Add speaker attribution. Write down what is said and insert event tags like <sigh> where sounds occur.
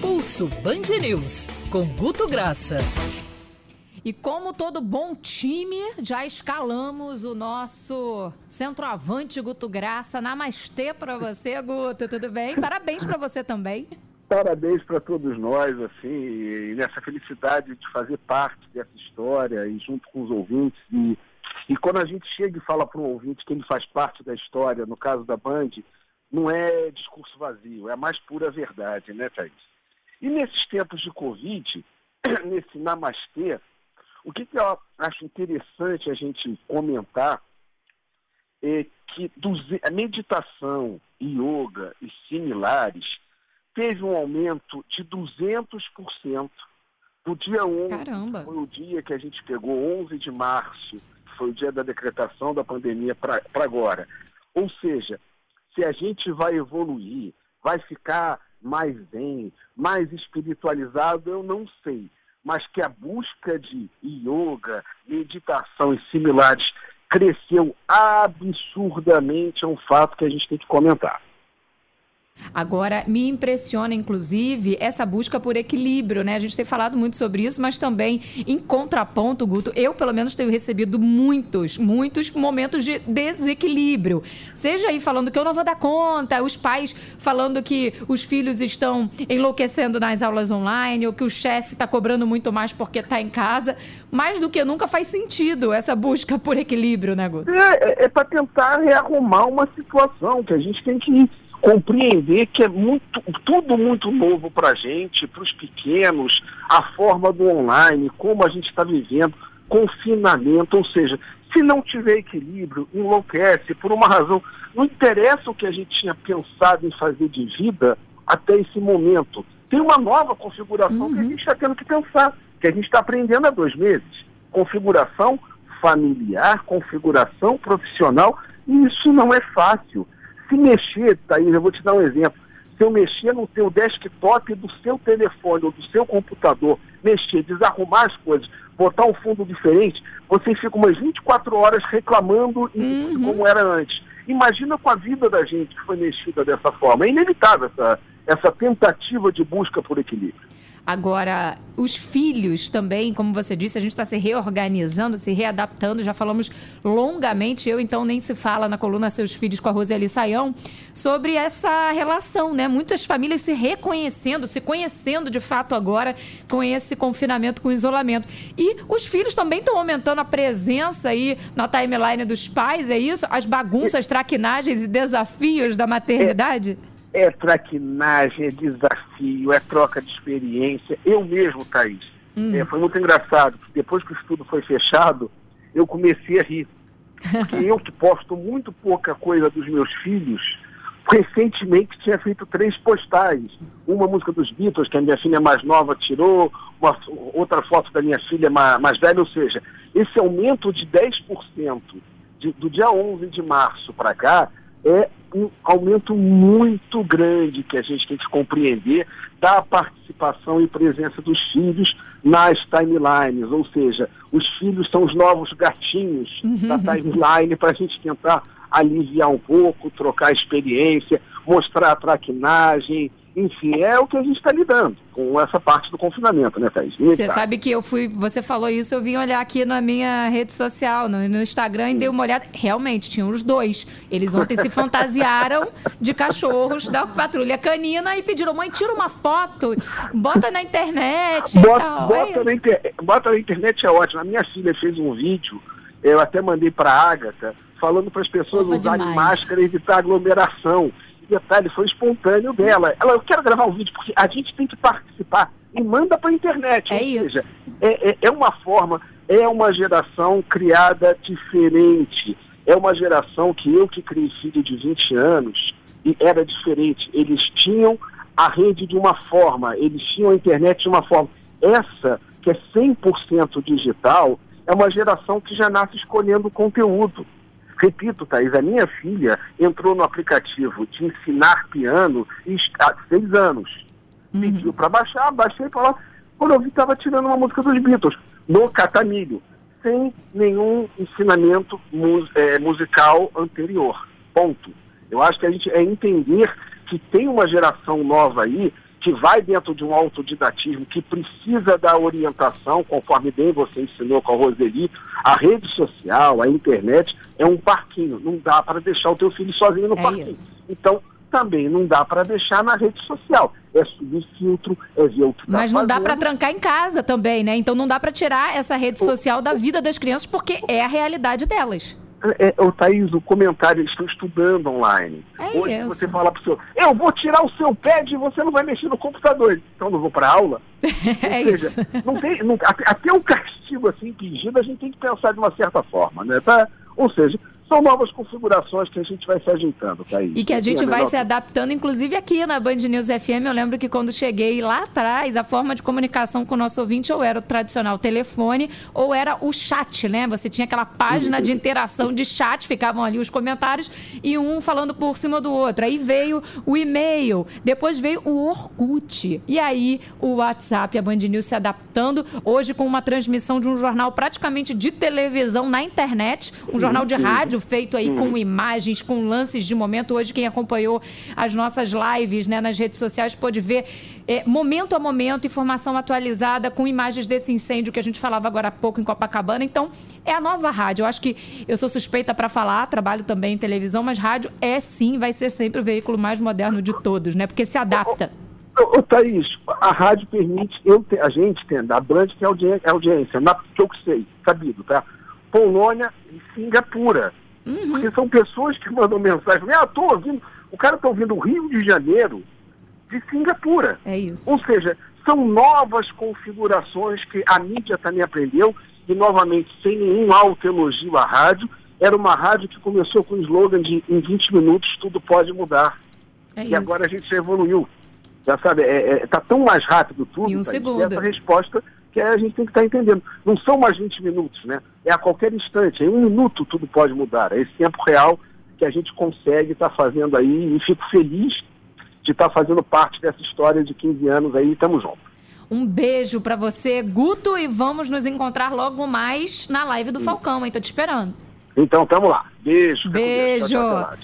Speaker 1: Pulso Band News, com Guto Graça.
Speaker 2: E como todo bom time, já escalamos o nosso centroavante Guto Graça. Namastê para você, Guto, tudo bem? Parabéns para você também.
Speaker 3: Parabéns para todos nós, assim, e nessa felicidade de fazer parte dessa história e junto com os ouvintes. E, e quando a gente chega e fala para um ouvinte que ele faz parte da história, no caso da Band, não é discurso vazio, é a mais pura verdade, né, Thaís? E nesses tempos de Covid, <clears throat> nesse namastê, o que, que eu acho interessante a gente comentar é que a meditação, yoga e similares teve um aumento de 200% do dia 11,
Speaker 2: Caramba.
Speaker 3: foi o dia que a gente pegou, 11 de março, que foi o dia da decretação da pandemia para agora. Ou seja, se a gente vai evoluir, vai ficar mais zen, mais espiritualizado, eu não sei. Mas que a busca de yoga, meditação e similares cresceu absurdamente é um fato que a gente tem que comentar.
Speaker 2: Agora, me impressiona, inclusive, essa busca por equilíbrio, né? A gente tem falado muito sobre isso, mas também, em contraponto, Guto, eu, pelo menos, tenho recebido muitos, muitos momentos de desequilíbrio. Seja aí falando que eu não vou dar conta, os pais falando que os filhos estão enlouquecendo nas aulas online, ou que o chefe está cobrando muito mais porque está em casa. Mais do que nunca faz sentido essa busca por equilíbrio, né, Guto?
Speaker 3: É, é, é para tentar rearrumar uma situação que a gente tem que compreender que é muito, tudo muito novo para a gente, para os pequenos, a forma do online, como a gente está vivendo, confinamento, ou seja, se não tiver equilíbrio, enlouquece por uma razão. Não interessa o que a gente tinha pensado em fazer de vida até esse momento. Tem uma nova configuração uhum. que a uhum. gente está tendo que pensar, que a gente está aprendendo há dois meses. Configuração familiar, configuração profissional, e isso não é fácil se mexer, Thaís, eu vou te dar um exemplo. Se eu mexer no seu desktop do seu telefone ou do seu computador, mexer, desarrumar as coisas, botar um fundo diferente, você fica umas 24 horas reclamando uhum. como era antes. Imagina com a vida da gente que foi mexida dessa forma. É inevitável essa, essa tentativa de busca por equilíbrio.
Speaker 2: Agora, os filhos também, como você disse, a gente está se reorganizando, se readaptando. Já falamos longamente, eu então nem se fala na coluna Seus Filhos com a Roseli Saião, sobre essa relação, né? Muitas famílias se reconhecendo, se conhecendo de fato agora com esse confinamento, com o isolamento. E os filhos também estão aumentando a presença aí na timeline dos pais, é isso? As bagunças, traquinagens e desafios da maternidade?
Speaker 3: É é traquinagem, é desafio, é troca de experiência. Eu mesmo, Thaís, hum. é, foi muito engraçado, depois que o estudo foi fechado, eu comecei a rir. Porque <laughs> eu que posto muito pouca coisa dos meus filhos, recentemente tinha feito três postagens. Uma música dos Beatles, que a minha filha mais nova tirou, uma, outra foto da minha filha mais, mais velha, ou seja, esse aumento de 10% de, do dia 11 de março para cá é um aumento muito grande que a gente tem que compreender da participação e presença dos filhos nas timelines, ou seja, os filhos são os novos gatinhos uhum. da timeline para a gente tentar aliviar um pouco, trocar experiência, mostrar a traquinagem, enfim, é o que a gente está lidando com essa parte do confinamento, né, Thaís?
Speaker 2: Você sabe que eu fui, você falou isso, eu vim olhar aqui na minha rede social, no, no Instagram, e dei uma olhada. Realmente, tinham os dois. Eles ontem se fantasiaram de cachorros da patrulha canina e pediram, mãe, tira uma foto, bota na internet.
Speaker 3: Bota, bota, na, inter... bota na internet é ótimo. A minha filha fez um vídeo, eu até mandei para a Agatha, falando para as pessoas Opa, usarem demais. máscara e evitar aglomeração detalhe, foi espontâneo dela. Ela, eu quero gravar um vídeo, porque a gente tem que participar e manda para a internet.
Speaker 2: É isso. Seja,
Speaker 3: é, é, é uma forma, é uma geração criada diferente. É uma geração que eu que criei filho de 20 anos, e era diferente. Eles tinham a rede de uma forma, eles tinham a internet de uma forma. Essa, que é 100% digital, é uma geração que já nasce escolhendo conteúdo. Repito, Thaís, a minha filha entrou no aplicativo de ensinar piano há seis anos. Uhum. Pediu para baixar, baixei para lá. Quando eu vi, estava tirando uma música dos Beatles, no Catamilho, sem nenhum ensinamento é, musical anterior. Ponto. Eu acho que a gente é entender que tem uma geração nova aí que vai dentro de um autodidatismo, que precisa da orientação, conforme bem você ensinou com a Roseli, a rede social, a internet é um parquinho. Não dá para deixar o teu filho sozinho no é parquinho. Isso. Então, também não dá para deixar na rede social. É subir filtro, é ver o que tá
Speaker 2: Mas não
Speaker 3: fazendo.
Speaker 2: dá para trancar em casa também, né? Então não dá para tirar essa rede social da vida das crianças porque é a realidade delas.
Speaker 3: É, o Thaís, o comentário, eles estão estudando online.
Speaker 2: É
Speaker 3: Hoje
Speaker 2: isso.
Speaker 3: você fala para o seu, eu vou tirar o seu pad e você não vai mexer no computador. Então não vou para aula. <laughs>
Speaker 2: é
Speaker 3: seja,
Speaker 2: isso.
Speaker 3: Não tem, não, até um castigo assim pedido, a gente tem que pensar de uma certa forma, né? Tá? Ou seja, são novas configurações que a gente vai se ajeitando, Thaís.
Speaker 2: E que a gente vai se adaptando, inclusive aqui na Band News FM. Eu lembro que quando cheguei lá atrás, a forma de comunicação com o nosso ouvinte ou era o tradicional telefone ou era o chat, né? Você tinha aquela página de interação de chat, ficavam ali os comentários e um falando por cima do outro. Aí veio o e-mail, depois veio o Orkut. E aí o WhatsApp, a Band News se adaptando, hoje com uma transmissão de um jornal praticamente de televisão na internet, um jornal de rádio vídeo feito aí com imagens, com lances de momento. Hoje, quem acompanhou as nossas lives né, nas redes sociais pôde ver é, momento a momento, informação atualizada com imagens desse incêndio que a gente falava agora há pouco em Copacabana. Então, é a nova rádio. Eu acho que eu sou suspeita para falar, trabalho também em televisão, mas rádio é sim, vai ser sempre o veículo mais moderno de todos, né? Porque se adapta.
Speaker 3: Ô, ô, Thaís, a rádio permite, eu a gente tendo, a Band tem audiência, audiência na, que eu sei, sabido, tá? Polônia e Singapura. Uhum. Porque são pessoas que mandam mensagem, ah, tô ouvindo, o cara está ouvindo o Rio de Janeiro de Singapura.
Speaker 2: É isso.
Speaker 3: Ou seja, são novas configurações que a mídia também aprendeu, e novamente, sem nenhum alto elogio à rádio, era uma rádio que começou com o slogan de em 20 minutos tudo pode mudar.
Speaker 2: É
Speaker 3: e
Speaker 2: isso.
Speaker 3: agora a gente já evoluiu. Já sabe, está é, é, tá tão mais rápido tudo,
Speaker 2: em um
Speaker 3: tá,
Speaker 2: segundo.
Speaker 3: essa resposta que a gente tem que estar tá entendendo. Não são mais 20 minutos, né? É a qualquer instante, em um minuto tudo pode mudar. É esse tempo real que a gente consegue estar tá fazendo aí e fico feliz de estar tá fazendo parte dessa história de 15 anos aí. Tamo junto.
Speaker 2: Um beijo para você, Guto, e vamos nos encontrar logo mais na live do Falcão, hein? Tô te esperando.
Speaker 3: Então, tamo lá. Beijo.
Speaker 2: Beijo.
Speaker 3: Tchau, tchau, tchau.